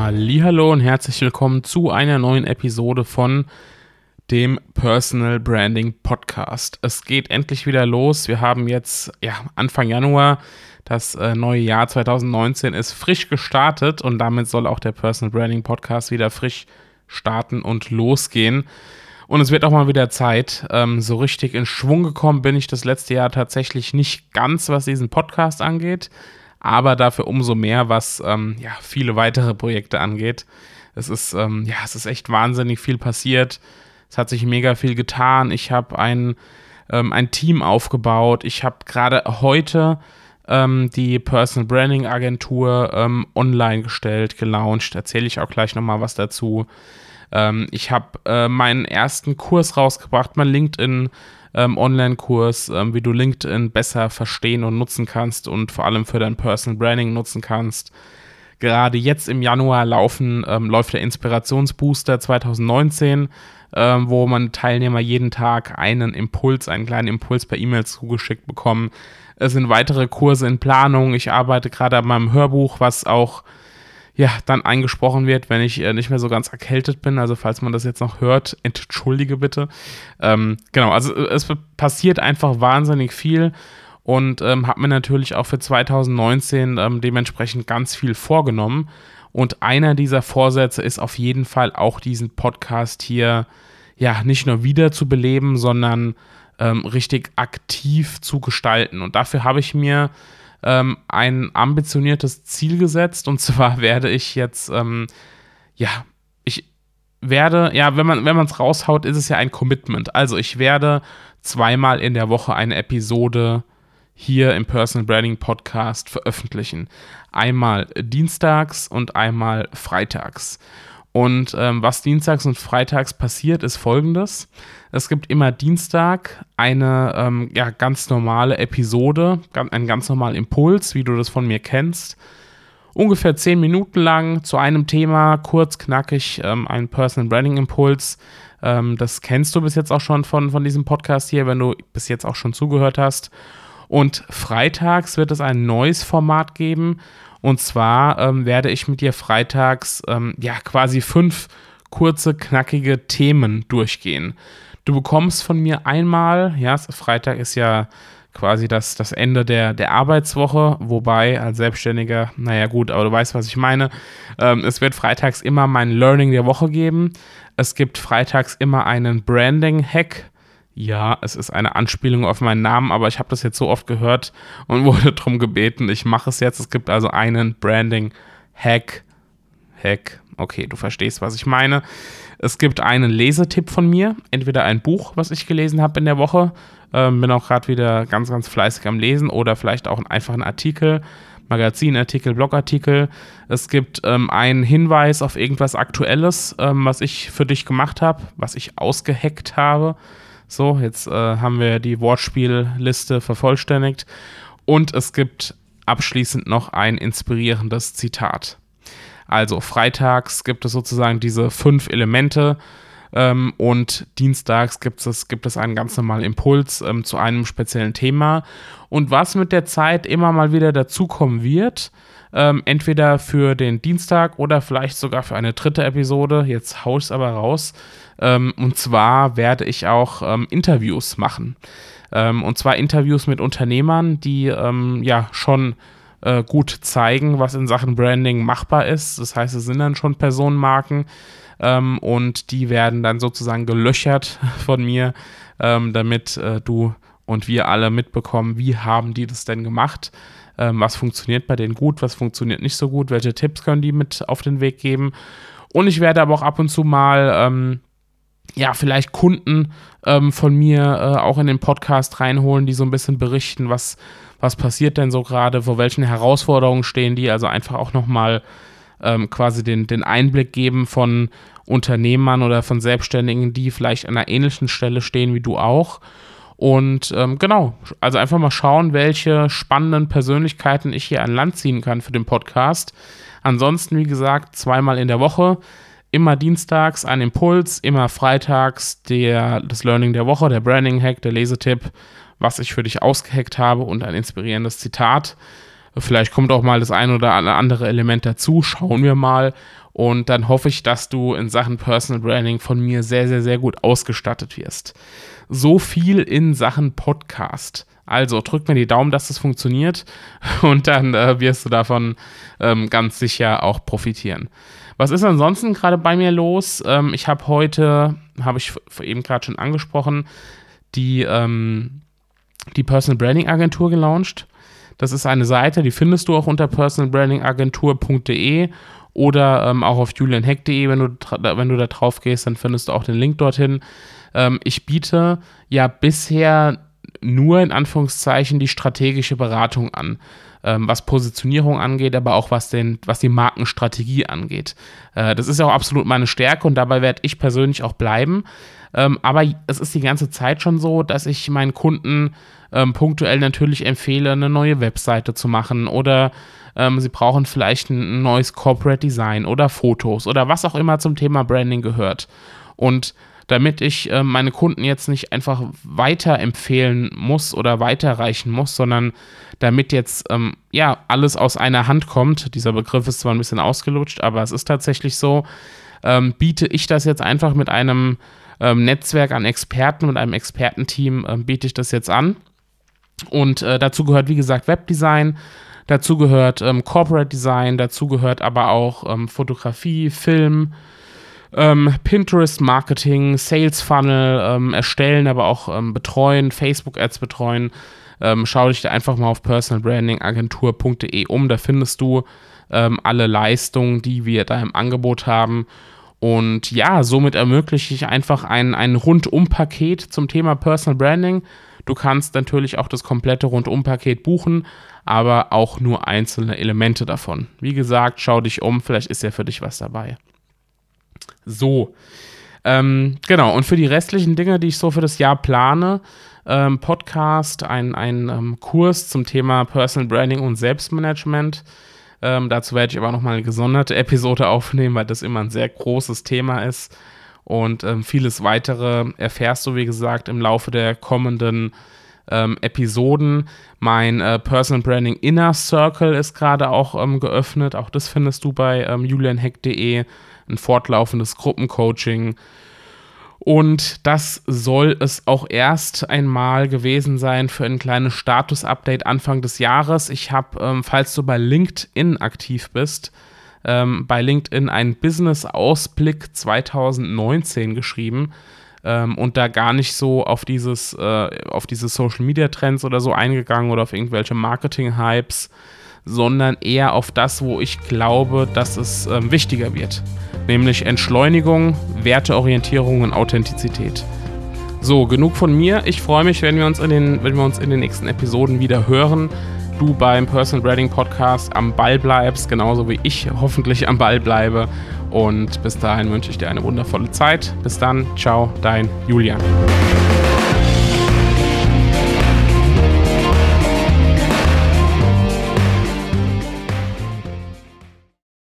Hallo und herzlich willkommen zu einer neuen Episode von dem Personal Branding Podcast. Es geht endlich wieder los. Wir haben jetzt ja, Anfang Januar. Das äh, neue Jahr 2019 ist frisch gestartet und damit soll auch der Personal Branding Podcast wieder frisch starten und losgehen. Und es wird auch mal wieder Zeit. Ähm, so richtig in Schwung gekommen bin ich das letzte Jahr tatsächlich nicht ganz, was diesen Podcast angeht aber dafür umso mehr, was ähm, ja, viele weitere Projekte angeht. Es ist, ähm, ja, es ist echt wahnsinnig viel passiert. Es hat sich mega viel getan. Ich habe ein, ähm, ein Team aufgebaut. Ich habe gerade heute ähm, die Personal Branding Agentur ähm, online gestellt, gelauncht. Erzähle ich auch gleich nochmal was dazu. Ähm, ich habe äh, meinen ersten Kurs rausgebracht, mein LinkedIn ähm, Online-Kurs, ähm, wie du LinkedIn besser verstehen und nutzen kannst und vor allem für dein Personal Branding nutzen kannst. Gerade jetzt im Januar laufen, ähm, läuft der Inspirationsbooster 2019, ähm, wo man Teilnehmer jeden Tag einen Impuls, einen kleinen Impuls per E-Mail zugeschickt bekommen. Es sind weitere Kurse in Planung. Ich arbeite gerade an meinem Hörbuch, was auch ja, dann eingesprochen wird, wenn ich äh, nicht mehr so ganz erkältet bin. Also falls man das jetzt noch hört, entschuldige bitte. Ähm, genau, also äh, es passiert einfach wahnsinnig viel und ähm, habe mir natürlich auch für 2019 ähm, dementsprechend ganz viel vorgenommen. Und einer dieser Vorsätze ist auf jeden Fall auch diesen Podcast hier ja nicht nur wieder zu beleben, sondern ähm, richtig aktiv zu gestalten. Und dafür habe ich mir ähm, ein ambitioniertes Ziel gesetzt und zwar werde ich jetzt, ähm, ja, ich werde, ja, wenn man es raushaut, ist es ja ein Commitment. Also ich werde zweimal in der Woche eine Episode hier im Personal Branding Podcast veröffentlichen. Einmal dienstags und einmal freitags. Und ähm, was dienstags und freitags passiert, ist folgendes. Es gibt immer Dienstag eine ähm, ja, ganz normale Episode, einen ganz normalen Impuls, wie du das von mir kennst. Ungefähr zehn Minuten lang zu einem Thema, kurz, knackig, ähm, ein Personal Branding Impuls. Ähm, das kennst du bis jetzt auch schon von, von diesem Podcast hier, wenn du bis jetzt auch schon zugehört hast. Und freitags wird es ein neues Format geben. Und zwar ähm, werde ich mit dir freitags ähm, ja quasi fünf kurze, knackige Themen durchgehen. Du bekommst von mir einmal, ja, Freitag ist ja quasi das, das Ende der, der Arbeitswoche, wobei als Selbstständiger, naja gut, aber du weißt, was ich meine. Ähm, es wird freitags immer mein Learning der Woche geben. Es gibt freitags immer einen Branding-Hack ja, es ist eine Anspielung auf meinen Namen, aber ich habe das jetzt so oft gehört und wurde darum gebeten, ich mache es jetzt. Es gibt also einen Branding-Hack. Hack, okay, du verstehst, was ich meine. Es gibt einen Lesetipp von mir, entweder ein Buch, was ich gelesen habe in der Woche, ähm, bin auch gerade wieder ganz, ganz fleißig am Lesen oder vielleicht auch einen Artikel, Magazinartikel, Blogartikel. Es gibt ähm, einen Hinweis auf irgendwas Aktuelles, ähm, was ich für dich gemacht habe, was ich ausgeheckt habe. So, jetzt äh, haben wir die Wortspielliste vervollständigt. Und es gibt abschließend noch ein inspirierendes Zitat. Also freitags gibt es sozusagen diese fünf Elemente ähm, und dienstags gibt es, gibt es einen ganz normalen Impuls ähm, zu einem speziellen Thema. Und was mit der Zeit immer mal wieder dazukommen wird, ähm, entweder für den Dienstag oder vielleicht sogar für eine dritte Episode, jetzt haue ich es aber raus, ähm, und zwar werde ich auch ähm, Interviews machen. Ähm, und zwar Interviews mit Unternehmern, die ähm, ja schon äh, gut zeigen, was in Sachen Branding machbar ist. Das heißt, es sind dann schon Personenmarken ähm, und die werden dann sozusagen gelöchert von mir, ähm, damit äh, du und wir alle mitbekommen, wie haben die das denn gemacht was funktioniert bei denen gut, was funktioniert nicht so gut, welche Tipps können die mit auf den Weg geben. Und ich werde aber auch ab und zu mal ähm, ja, vielleicht Kunden ähm, von mir äh, auch in den Podcast reinholen, die so ein bisschen berichten, was, was passiert denn so gerade, vor welchen Herausforderungen stehen die, also einfach auch nochmal ähm, quasi den, den Einblick geben von Unternehmern oder von Selbstständigen, die vielleicht an einer ähnlichen Stelle stehen wie du auch. Und ähm, genau, also einfach mal schauen, welche spannenden Persönlichkeiten ich hier an Land ziehen kann für den Podcast. Ansonsten, wie gesagt, zweimal in der Woche. Immer dienstags ein Impuls, immer freitags der, das Learning der Woche, der Branding Hack, der Lesetipp, was ich für dich ausgehackt habe und ein inspirierendes Zitat. Vielleicht kommt auch mal das ein oder andere Element dazu. Schauen wir mal. Und dann hoffe ich, dass du in Sachen Personal Branding von mir sehr, sehr, sehr gut ausgestattet wirst. So viel in Sachen Podcast. Also drück mir die Daumen, dass das funktioniert und dann äh, wirst du davon ähm, ganz sicher auch profitieren. Was ist ansonsten gerade bei mir los? Ähm, ich habe heute, habe ich eben gerade schon angesprochen, die, ähm, die Personal Branding Agentur gelauncht. Das ist eine Seite, die findest du auch unter personalbrandingagentur.de oder ähm, auch auf julianheck.de, wenn du, wenn du da drauf gehst, dann findest du auch den Link dorthin. Ähm, ich biete ja bisher nur in Anführungszeichen die strategische Beratung an, ähm, was Positionierung angeht, aber auch was, den, was die Markenstrategie angeht. Äh, das ist ja auch absolut meine Stärke und dabei werde ich persönlich auch bleiben. Ähm, aber es ist die ganze Zeit schon so, dass ich meinen Kunden ähm, punktuell natürlich empfehle, eine neue Webseite zu machen oder ähm, sie brauchen vielleicht ein neues Corporate Design oder Fotos oder was auch immer zum Thema Branding gehört. Und damit ich äh, meine Kunden jetzt nicht einfach weiterempfehlen muss oder weiterreichen muss, sondern damit jetzt ähm, ja alles aus einer Hand kommt. Dieser Begriff ist zwar ein bisschen ausgelutscht, aber es ist tatsächlich so. Ähm, biete ich das jetzt einfach mit einem ähm, Netzwerk an Experten, mit einem Expertenteam, ähm, biete ich das jetzt an. Und äh, dazu gehört, wie gesagt, Webdesign, dazu gehört ähm, Corporate Design, dazu gehört aber auch ähm, Fotografie, Film, ähm, Pinterest Marketing, Sales Funnel ähm, erstellen, aber auch ähm, betreuen, Facebook Ads betreuen. Ähm, schau dich da einfach mal auf personalbrandingagentur.de um. Da findest du ähm, alle Leistungen, die wir da im Angebot haben. Und ja, somit ermögliche ich einfach ein, ein Rundum-Paket zum Thema Personal Branding. Du kannst natürlich auch das komplette Rundum-Paket buchen, aber auch nur einzelne Elemente davon. Wie gesagt, schau dich um, vielleicht ist ja für dich was dabei. So. Ähm, genau, und für die restlichen Dinge, die ich so für das Jahr plane, ähm, Podcast, ein, ein ähm, Kurs zum Thema Personal Branding und Selbstmanagement. Ähm, dazu werde ich aber nochmal eine gesonderte Episode aufnehmen, weil das immer ein sehr großes Thema ist. Und ähm, vieles weitere erfährst du, wie gesagt, im Laufe der kommenden ähm, Episoden. Mein äh, Personal Branding Inner Circle ist gerade auch geöffnet. Auch das findest du bei julianheck.de ein fortlaufendes Gruppencoaching. Und das soll es auch erst einmal gewesen sein für ein kleines Status-Update Anfang des Jahres. Ich habe, ähm, falls du bei LinkedIn aktiv bist, ähm, bei LinkedIn einen Business-Ausblick 2019 geschrieben ähm, und da gar nicht so auf dieses, äh, auf diese Social-Media-Trends oder so eingegangen oder auf irgendwelche Marketing-Hypes, sondern eher auf das, wo ich glaube, dass es ähm, wichtiger wird nämlich Entschleunigung, Werteorientierung und Authentizität. So, genug von mir. Ich freue mich, wenn wir uns in den, wenn wir uns in den nächsten Episoden wieder hören. Du beim Personal Branding Podcast am Ball bleibst, genauso wie ich hoffentlich am Ball bleibe. Und bis dahin wünsche ich dir eine wundervolle Zeit. Bis dann, ciao, dein Julian.